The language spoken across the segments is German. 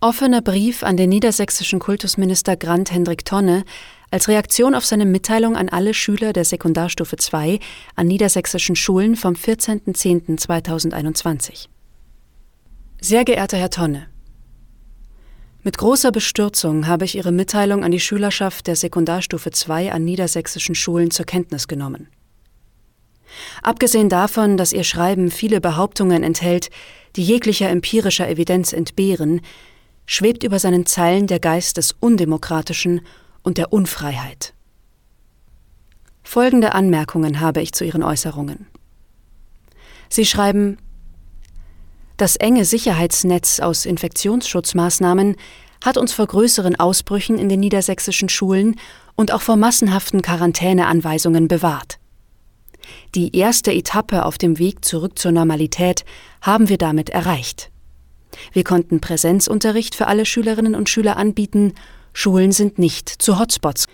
Offener Brief an den niedersächsischen Kultusminister Grant Hendrik Tonne als Reaktion auf seine Mitteilung an alle Schüler der Sekundarstufe 2 an niedersächsischen Schulen vom 14.10.2021. Sehr geehrter Herr Tonne, mit großer Bestürzung habe ich Ihre Mitteilung an die Schülerschaft der Sekundarstufe 2 an niedersächsischen Schulen zur Kenntnis genommen. Abgesehen davon, dass Ihr Schreiben viele Behauptungen enthält, die jeglicher empirischer Evidenz entbehren, schwebt über seinen Zeilen der Geist des Undemokratischen und der Unfreiheit. Folgende Anmerkungen habe ich zu Ihren Äußerungen. Sie schreiben, das enge Sicherheitsnetz aus Infektionsschutzmaßnahmen hat uns vor größeren Ausbrüchen in den niedersächsischen Schulen und auch vor massenhaften Quarantäneanweisungen bewahrt. Die erste Etappe auf dem Weg zurück zur Normalität haben wir damit erreicht. Wir konnten Präsenzunterricht für alle Schülerinnen und Schüler anbieten, Schulen sind nicht zu Hotspots.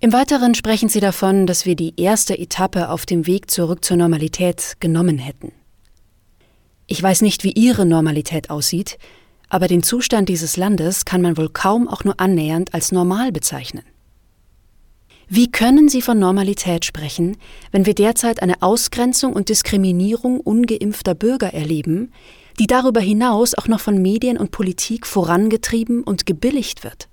Im Weiteren sprechen sie davon, dass wir die erste Etappe auf dem Weg zurück zur Normalität genommen hätten. Ich weiß nicht, wie Ihre Normalität aussieht, aber den Zustand dieses Landes kann man wohl kaum auch nur annähernd als normal bezeichnen. Wie können Sie von Normalität sprechen, wenn wir derzeit eine Ausgrenzung und Diskriminierung ungeimpfter Bürger erleben, die darüber hinaus auch noch von Medien und Politik vorangetrieben und gebilligt wird?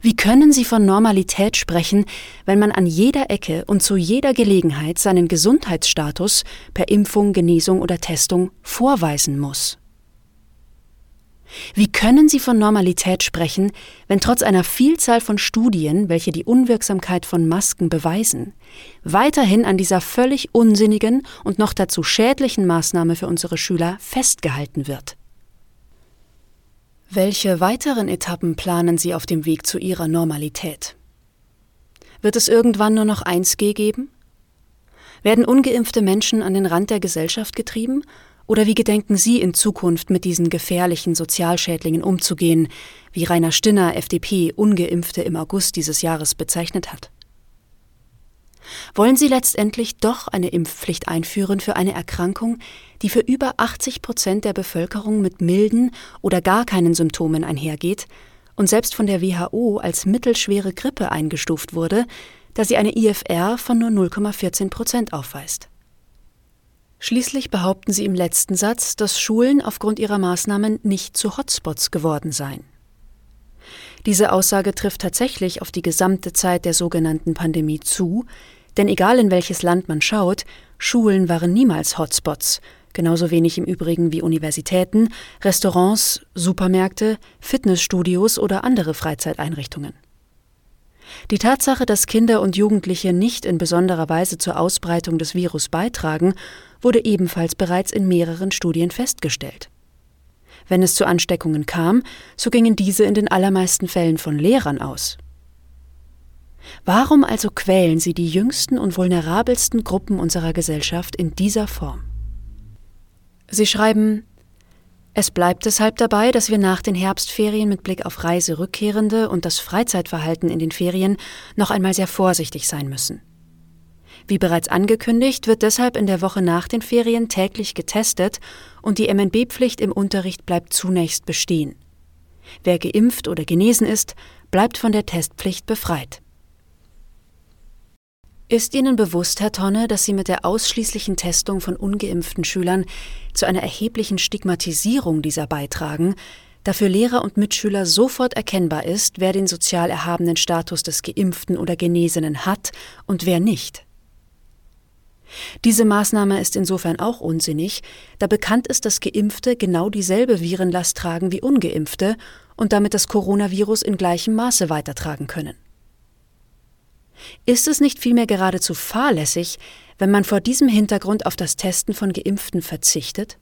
Wie können Sie von Normalität sprechen, wenn man an jeder Ecke und zu jeder Gelegenheit seinen Gesundheitsstatus per Impfung, Genesung oder Testung vorweisen muss? Wie können Sie von Normalität sprechen, wenn trotz einer Vielzahl von Studien, welche die Unwirksamkeit von Masken beweisen, weiterhin an dieser völlig unsinnigen und noch dazu schädlichen Maßnahme für unsere Schüler festgehalten wird? Welche weiteren Etappen planen Sie auf dem Weg zu Ihrer Normalität? Wird es irgendwann nur noch 1G geben? Werden ungeimpfte Menschen an den Rand der Gesellschaft getrieben oder wie gedenken Sie in Zukunft mit diesen gefährlichen Sozialschädlingen umzugehen, wie Rainer Stinner, FDP, ungeimpfte im August dieses Jahres bezeichnet hat? Wollen Sie letztendlich doch eine Impfpflicht einführen für eine Erkrankung, die für über 80 Prozent der Bevölkerung mit milden oder gar keinen Symptomen einhergeht und selbst von der WHO als mittelschwere Grippe eingestuft wurde, da sie eine IFR von nur 0,14 Prozent aufweist? Schließlich behaupten sie im letzten Satz, dass Schulen aufgrund ihrer Maßnahmen nicht zu Hotspots geworden seien. Diese Aussage trifft tatsächlich auf die gesamte Zeit der sogenannten Pandemie zu, denn egal in welches Land man schaut, Schulen waren niemals Hotspots, genauso wenig im Übrigen wie Universitäten, Restaurants, Supermärkte, Fitnessstudios oder andere Freizeiteinrichtungen. Die Tatsache, dass Kinder und Jugendliche nicht in besonderer Weise zur Ausbreitung des Virus beitragen, wurde ebenfalls bereits in mehreren Studien festgestellt. Wenn es zu Ansteckungen kam, so gingen diese in den allermeisten Fällen von Lehrern aus. Warum also quälen sie die jüngsten und vulnerabelsten Gruppen unserer Gesellschaft in dieser Form? Sie schreiben, es bleibt deshalb dabei, dass wir nach den Herbstferien mit Blick auf Reiserückkehrende und das Freizeitverhalten in den Ferien noch einmal sehr vorsichtig sein müssen. Wie bereits angekündigt, wird deshalb in der Woche nach den Ferien täglich getestet und die MNB-Pflicht im Unterricht bleibt zunächst bestehen. Wer geimpft oder genesen ist, bleibt von der Testpflicht befreit. Ist Ihnen bewusst, Herr Tonne, dass Sie mit der ausschließlichen Testung von ungeimpften Schülern zu einer erheblichen Stigmatisierung dieser beitragen, da für Lehrer und Mitschüler sofort erkennbar ist, wer den sozial erhabenen Status des Geimpften oder Genesenen hat und wer nicht? Diese Maßnahme ist insofern auch unsinnig, da bekannt ist, dass Geimpfte genau dieselbe Virenlast tragen wie ungeimpfte und damit das Coronavirus in gleichem Maße weitertragen können. Ist es nicht vielmehr geradezu fahrlässig, wenn man vor diesem Hintergrund auf das Testen von Geimpften verzichtet?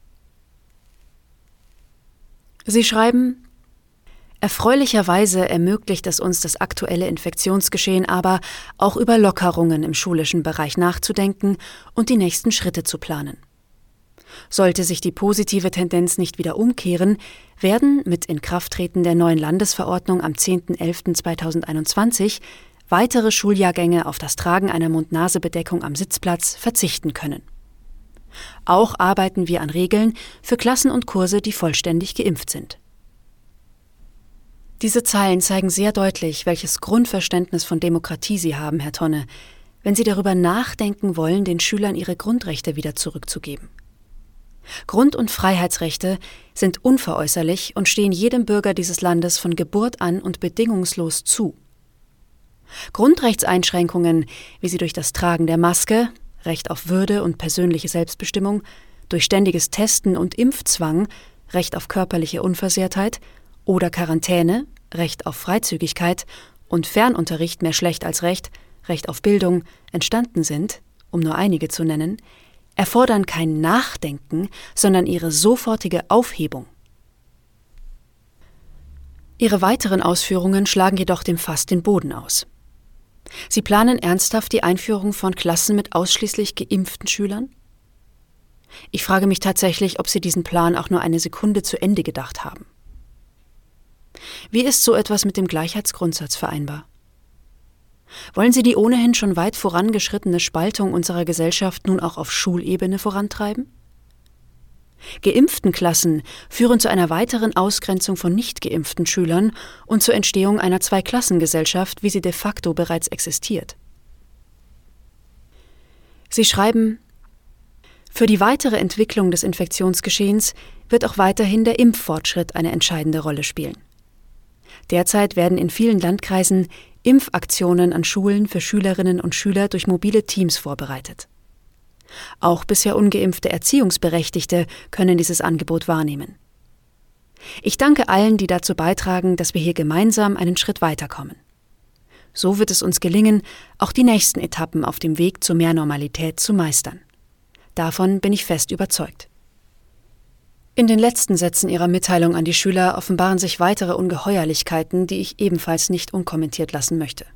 Sie schreiben, Erfreulicherweise ermöglicht es uns das aktuelle Infektionsgeschehen aber, auch über Lockerungen im schulischen Bereich nachzudenken und die nächsten Schritte zu planen. Sollte sich die positive Tendenz nicht wieder umkehren, werden mit Inkrafttreten der neuen Landesverordnung am 10.11.2021 weitere Schuljahrgänge auf das Tragen einer Mund-Nase-Bedeckung am Sitzplatz verzichten können. Auch arbeiten wir an Regeln für Klassen und Kurse, die vollständig geimpft sind. Diese Zeilen zeigen sehr deutlich, welches Grundverständnis von Demokratie Sie haben, Herr Tonne, wenn Sie darüber nachdenken wollen, den Schülern ihre Grundrechte wieder zurückzugeben. Grund- und Freiheitsrechte sind unveräußerlich und stehen jedem Bürger dieses Landes von Geburt an und bedingungslos zu. Grundrechtseinschränkungen, wie sie durch das Tragen der Maske, Recht auf Würde und persönliche Selbstbestimmung, durch ständiges Testen und Impfzwang, Recht auf körperliche Unversehrtheit oder Quarantäne, Recht auf Freizügigkeit und Fernunterricht mehr schlecht als recht, Recht auf Bildung entstanden sind, um nur einige zu nennen, erfordern kein Nachdenken, sondern ihre sofortige Aufhebung. Ihre weiteren Ausführungen schlagen jedoch dem Fass den Boden aus. Sie planen ernsthaft die Einführung von Klassen mit ausschließlich geimpften Schülern? Ich frage mich tatsächlich, ob Sie diesen Plan auch nur eine Sekunde zu Ende gedacht haben. Wie ist so etwas mit dem Gleichheitsgrundsatz vereinbar? Wollen Sie die ohnehin schon weit vorangeschrittene Spaltung unserer Gesellschaft nun auch auf Schulebene vorantreiben? Geimpften Klassen führen zu einer weiteren Ausgrenzung von nicht geimpften Schülern und zur Entstehung einer Zweiklassengesellschaft, wie sie de facto bereits existiert. Sie schreiben Für die weitere Entwicklung des Infektionsgeschehens wird auch weiterhin der Impffortschritt eine entscheidende Rolle spielen. Derzeit werden in vielen Landkreisen Impfaktionen an Schulen für Schülerinnen und Schüler durch mobile Teams vorbereitet. Auch bisher ungeimpfte Erziehungsberechtigte können dieses Angebot wahrnehmen. Ich danke allen, die dazu beitragen, dass wir hier gemeinsam einen Schritt weiterkommen. So wird es uns gelingen, auch die nächsten Etappen auf dem Weg zu mehr Normalität zu meistern. Davon bin ich fest überzeugt. In den letzten Sätzen ihrer Mitteilung an die Schüler offenbaren sich weitere Ungeheuerlichkeiten, die ich ebenfalls nicht unkommentiert lassen möchte.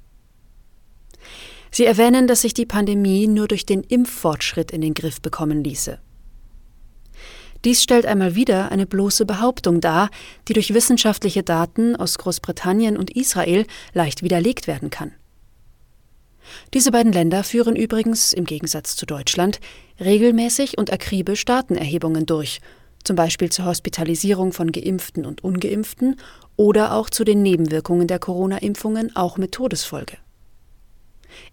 Sie erwähnen, dass sich die Pandemie nur durch den Impffortschritt in den Griff bekommen ließe. Dies stellt einmal wieder eine bloße Behauptung dar, die durch wissenschaftliche Daten aus Großbritannien und Israel leicht widerlegt werden kann. Diese beiden Länder führen übrigens, im Gegensatz zu Deutschland, regelmäßig und akribisch Datenerhebungen durch zum Beispiel zur Hospitalisierung von Geimpften und Ungeimpften oder auch zu den Nebenwirkungen der Corona-Impfungen, auch mit Todesfolge.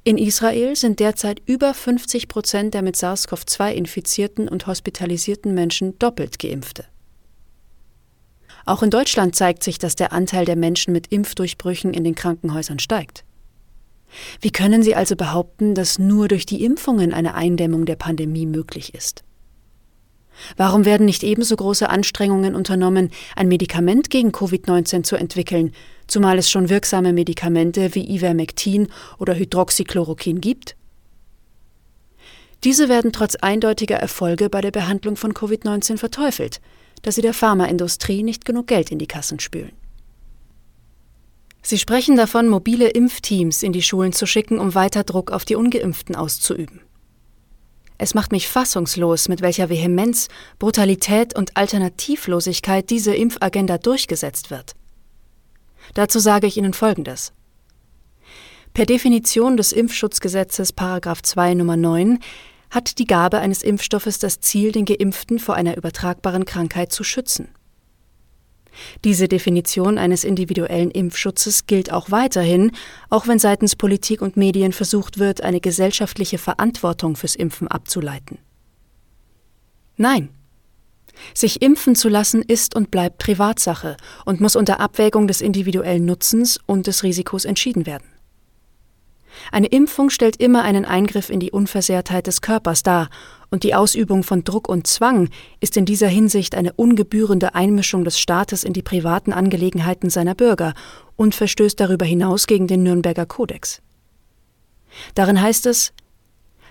In Israel sind derzeit über 50 Prozent der mit SARS-CoV-2 infizierten und hospitalisierten Menschen doppelt geimpfte. Auch in Deutschland zeigt sich, dass der Anteil der Menschen mit Impfdurchbrüchen in den Krankenhäusern steigt. Wie können Sie also behaupten, dass nur durch die Impfungen eine Eindämmung der Pandemie möglich ist? Warum werden nicht ebenso große Anstrengungen unternommen, ein Medikament gegen Covid-19 zu entwickeln, zumal es schon wirksame Medikamente wie Ivermectin oder Hydroxychloroquin gibt? Diese werden trotz eindeutiger Erfolge bei der Behandlung von Covid-19 verteufelt, da sie der Pharmaindustrie nicht genug Geld in die Kassen spülen. Sie sprechen davon, mobile Impfteams in die Schulen zu schicken, um weiter Druck auf die ungeimpften auszuüben. Es macht mich fassungslos, mit welcher Vehemenz, Brutalität und Alternativlosigkeit diese Impfagenda durchgesetzt wird. Dazu sage ich Ihnen Folgendes. Per Definition des Impfschutzgesetzes Paragraph 2 Nummer 9 hat die Gabe eines Impfstoffes das Ziel, den Geimpften vor einer übertragbaren Krankheit zu schützen. Diese Definition eines individuellen Impfschutzes gilt auch weiterhin, auch wenn seitens Politik und Medien versucht wird, eine gesellschaftliche Verantwortung fürs Impfen abzuleiten. Nein. Sich impfen zu lassen ist und bleibt Privatsache und muss unter Abwägung des individuellen Nutzens und des Risikos entschieden werden. Eine Impfung stellt immer einen Eingriff in die Unversehrtheit des Körpers dar, und die Ausübung von Druck und Zwang ist in dieser Hinsicht eine ungebührende Einmischung des Staates in die privaten Angelegenheiten seiner Bürger und verstößt darüber hinaus gegen den Nürnberger Kodex. Darin heißt es,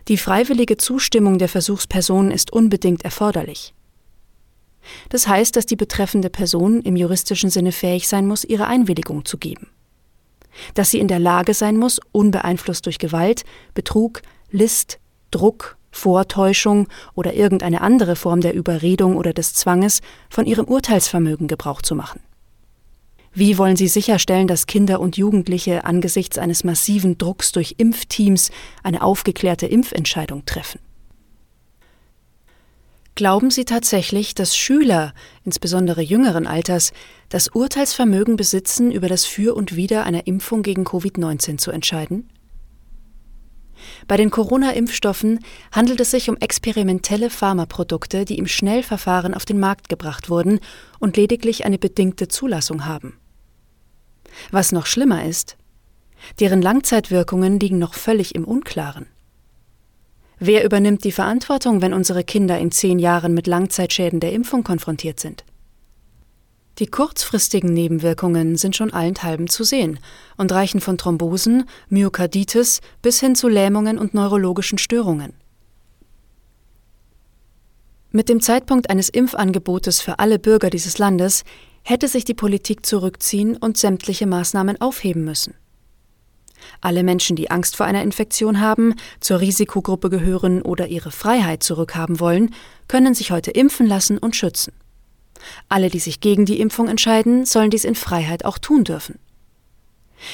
die freiwillige Zustimmung der Versuchsperson ist unbedingt erforderlich. Das heißt, dass die betreffende Person im juristischen Sinne fähig sein muss, ihre Einwilligung zu geben dass sie in der Lage sein muss, unbeeinflusst durch Gewalt, Betrug, List, Druck, Vortäuschung oder irgendeine andere Form der Überredung oder des Zwanges von ihrem Urteilsvermögen Gebrauch zu machen. Wie wollen Sie sicherstellen, dass Kinder und Jugendliche angesichts eines massiven Drucks durch Impfteams eine aufgeklärte Impfentscheidung treffen? Glauben Sie tatsächlich, dass Schüler, insbesondere jüngeren Alters, das Urteilsvermögen besitzen, über das Für und Wider einer Impfung gegen Covid-19 zu entscheiden? Bei den Corona-Impfstoffen handelt es sich um experimentelle Pharmaprodukte, die im Schnellverfahren auf den Markt gebracht wurden und lediglich eine bedingte Zulassung haben. Was noch schlimmer ist, deren Langzeitwirkungen liegen noch völlig im Unklaren. Wer übernimmt die Verantwortung, wenn unsere Kinder in zehn Jahren mit Langzeitschäden der Impfung konfrontiert sind? Die kurzfristigen Nebenwirkungen sind schon allenthalben zu sehen und reichen von Thrombosen, Myokarditis bis hin zu Lähmungen und neurologischen Störungen. Mit dem Zeitpunkt eines Impfangebotes für alle Bürger dieses Landes hätte sich die Politik zurückziehen und sämtliche Maßnahmen aufheben müssen. Alle Menschen, die Angst vor einer Infektion haben, zur Risikogruppe gehören oder ihre Freiheit zurückhaben wollen, können sich heute impfen lassen und schützen. Alle, die sich gegen die Impfung entscheiden, sollen dies in Freiheit auch tun dürfen.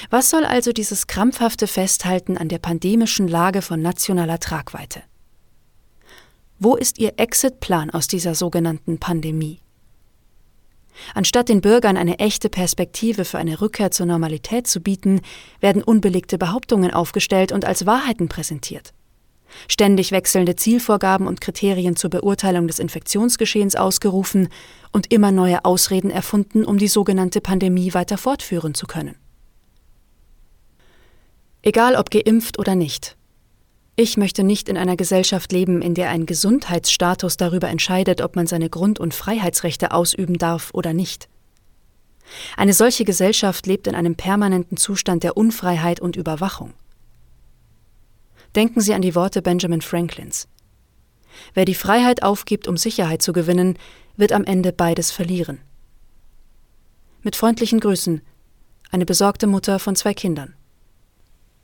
Was soll also dieses krampfhafte Festhalten an der pandemischen Lage von nationaler Tragweite? Wo ist Ihr Exitplan aus dieser sogenannten Pandemie? Anstatt den Bürgern eine echte Perspektive für eine Rückkehr zur Normalität zu bieten, werden unbelegte Behauptungen aufgestellt und als Wahrheiten präsentiert. Ständig wechselnde Zielvorgaben und Kriterien zur Beurteilung des Infektionsgeschehens ausgerufen und immer neue Ausreden erfunden, um die sogenannte Pandemie weiter fortführen zu können. Egal ob geimpft oder nicht. Ich möchte nicht in einer Gesellschaft leben, in der ein Gesundheitsstatus darüber entscheidet, ob man seine Grund- und Freiheitsrechte ausüben darf oder nicht. Eine solche Gesellschaft lebt in einem permanenten Zustand der Unfreiheit und Überwachung. Denken Sie an die Worte Benjamin Franklins. Wer die Freiheit aufgibt, um Sicherheit zu gewinnen, wird am Ende beides verlieren. Mit freundlichen Grüßen, eine besorgte Mutter von zwei Kindern.